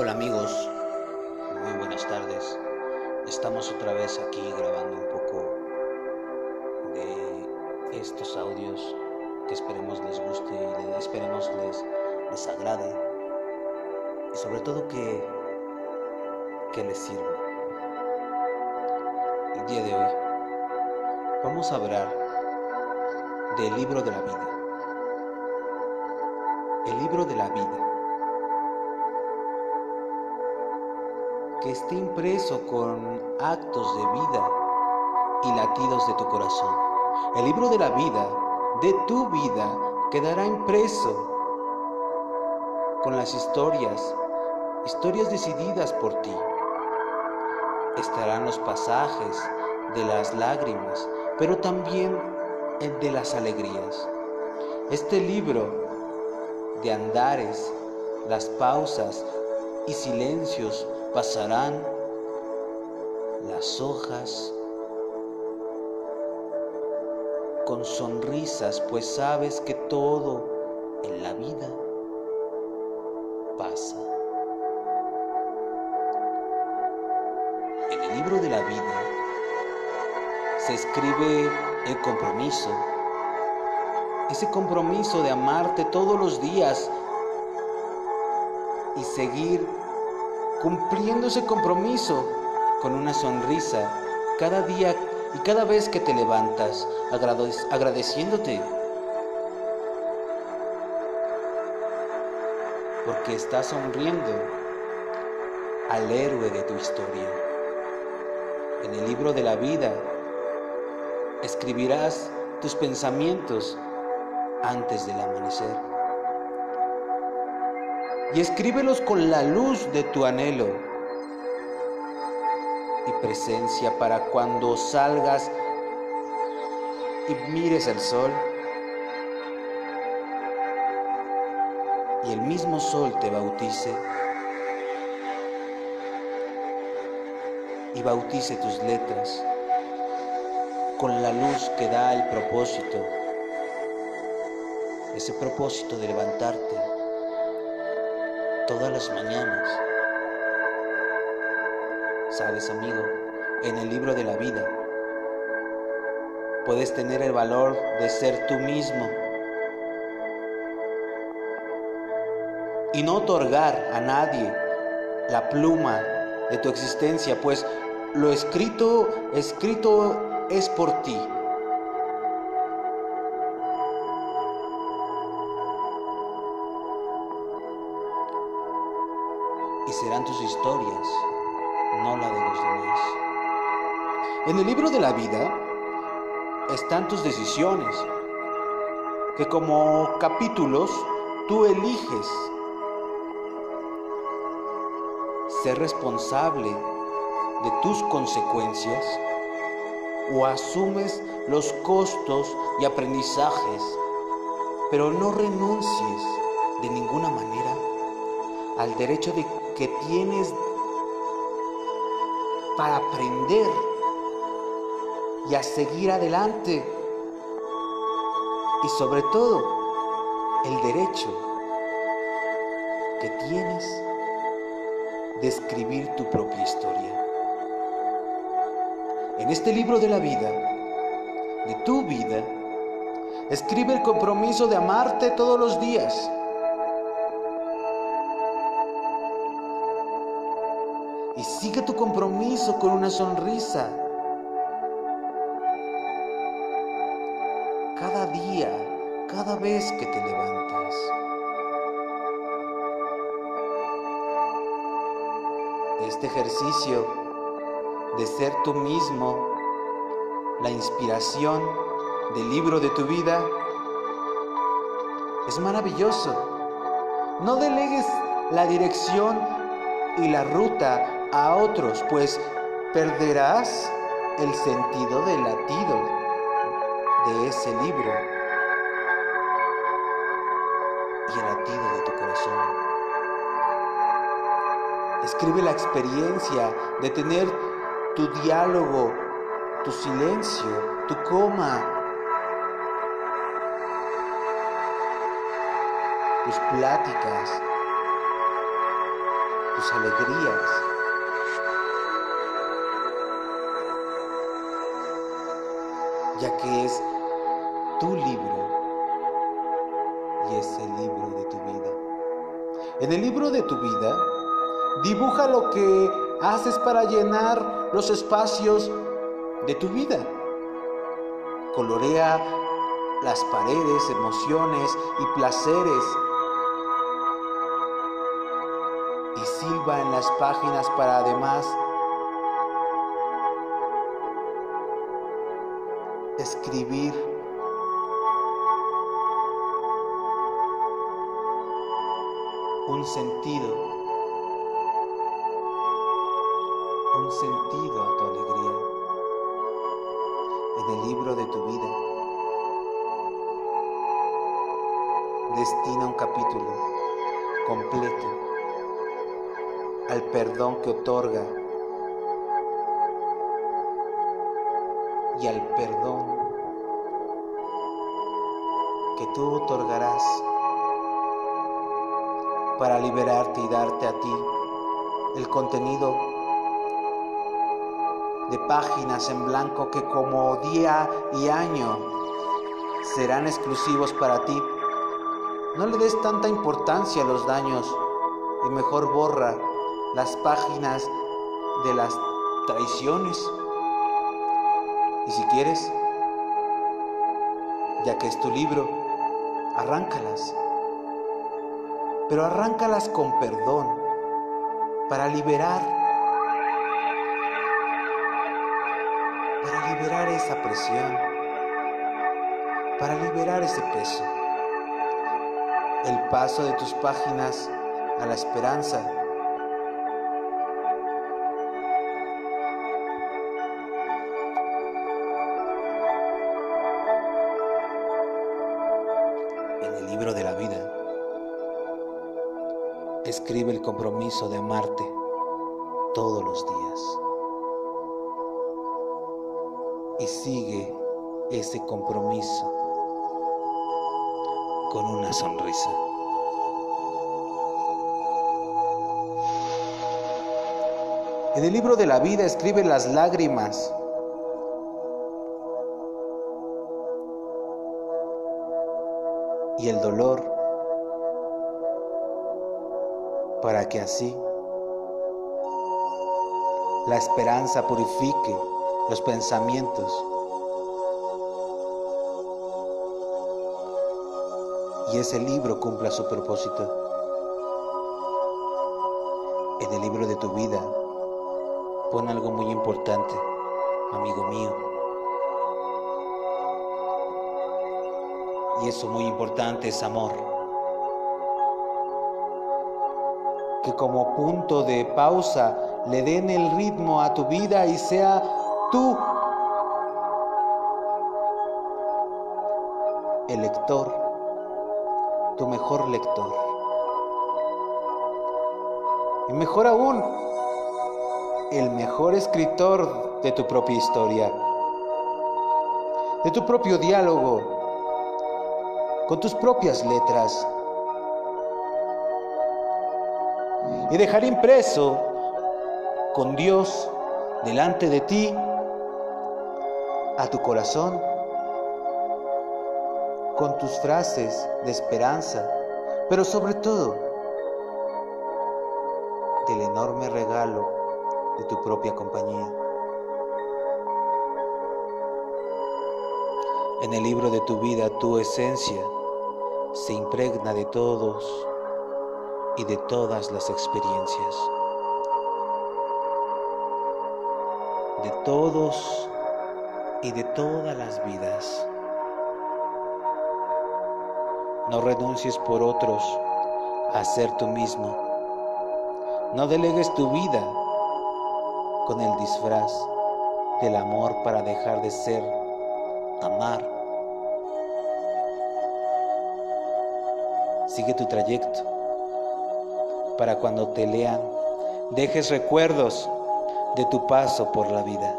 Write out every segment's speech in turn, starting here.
Hola amigos, muy buenas tardes. Estamos otra vez aquí grabando un poco de estos audios que esperemos les guste y esperemos les, les agrade y sobre todo que, que les sirva. El día de hoy vamos a hablar del libro de la vida. El libro de la vida esté impreso con actos de vida y latidos de tu corazón. El libro de la vida, de tu vida, quedará impreso con las historias, historias decididas por ti. Estarán los pasajes de las lágrimas, pero también el de las alegrías. Este libro de andares, las pausas y silencios pasarán las hojas con sonrisas, pues sabes que todo en la vida pasa. En el libro de la vida se escribe el compromiso, ese compromiso de amarte todos los días y seguir cumpliendo ese compromiso con una sonrisa cada día y cada vez que te levantas, agradeciéndote. Porque estás sonriendo al héroe de tu historia. En el libro de la vida escribirás tus pensamientos antes del amanecer y escríbelos con la luz de tu anhelo. Y presencia para cuando salgas y mires el sol. Y el mismo sol te bautice. Y bautice tus letras con la luz que da el propósito, ese propósito de levantarte todas las mañanas. Sabes, amigo, en el libro de la vida puedes tener el valor de ser tú mismo y no otorgar a nadie la pluma de tu existencia, pues lo escrito, escrito es por ti. Y serán tus historias, no la de los demás. En el libro de la vida están tus decisiones, que como capítulos tú eliges ser responsable de tus consecuencias o asumes los costos y aprendizajes, pero no renuncies de ninguna manera al derecho de que tienes para aprender y a seguir adelante. Y sobre todo, el derecho que tienes de escribir tu propia historia. En este libro de la vida, de tu vida, escribe el compromiso de amarte todos los días y sigue tu compromiso con una sonrisa. Cada día, cada vez que te levantas. Este ejercicio de ser tú mismo, la inspiración del libro de tu vida, es maravilloso. No delegues la dirección y la ruta a otros, pues perderás el sentido del latido de ese libro y el latido de tu corazón. Escribe la experiencia de tener tu diálogo, tu silencio, tu coma, tus pláticas, tus alegrías. Ya que es tu libro y es el libro de tu vida. En el libro de tu vida, dibuja lo que haces para llenar los espacios de tu vida. Colorea las paredes, emociones y placeres. Y silba en las páginas para además escribir. Un sentido, un sentido a tu alegría. En el libro de tu vida. Destina un capítulo completo al perdón que otorga y al perdón que tú otorgarás para liberarte y darte a ti el contenido de páginas en blanco que como día y año serán exclusivos para ti. No le des tanta importancia a los daños y mejor borra las páginas de las traiciones. Y si quieres, ya que es tu libro, arráncalas. Pero arráncalas con perdón para liberar, para liberar esa presión, para liberar ese peso. El paso de tus páginas a la esperanza escribe el compromiso de amarte todos los días. Y sigue ese compromiso con una sonrisa. En el libro de la vida escribe las lágrimas y el dolor para que así la esperanza purifique los pensamientos y ese libro cumpla su propósito. En el libro de tu vida pon algo muy importante, amigo mío. Y eso muy importante es amor. Que como punto de pausa le den el ritmo a tu vida y sea tú el lector, tu mejor lector. Y mejor aún, el mejor escritor de tu propia historia, de tu propio diálogo, con tus propias letras. Y dejar impreso con Dios delante de ti, a tu corazón, con tus frases de esperanza, pero sobre todo del enorme regalo de tu propia compañía. En el libro de tu vida tu esencia se impregna de todos y de todas las experiencias. De todos y de todas las vidas. No renuncies por otros a ser tú mismo. No delegues tu vida con el disfraz del amor para dejar de ser amar. Sigue tu trayecto para cuando te lean dejes recuerdos de tu paso por la vida.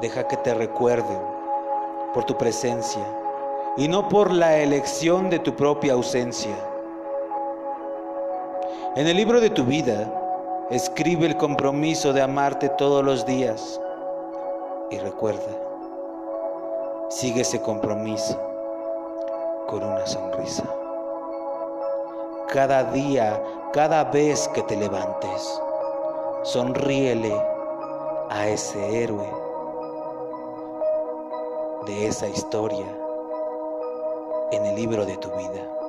Deja que te recuerden por tu presencia, y no por la elección de tu propia ausencia. En el libro de tu vida, escribe el compromiso de amarte todos los días y recuerda, sigue ese compromiso con una sonrisa. Cada día, cada vez que te levantes, sonríele a ese héroe de esa historia en el libro de tu vida.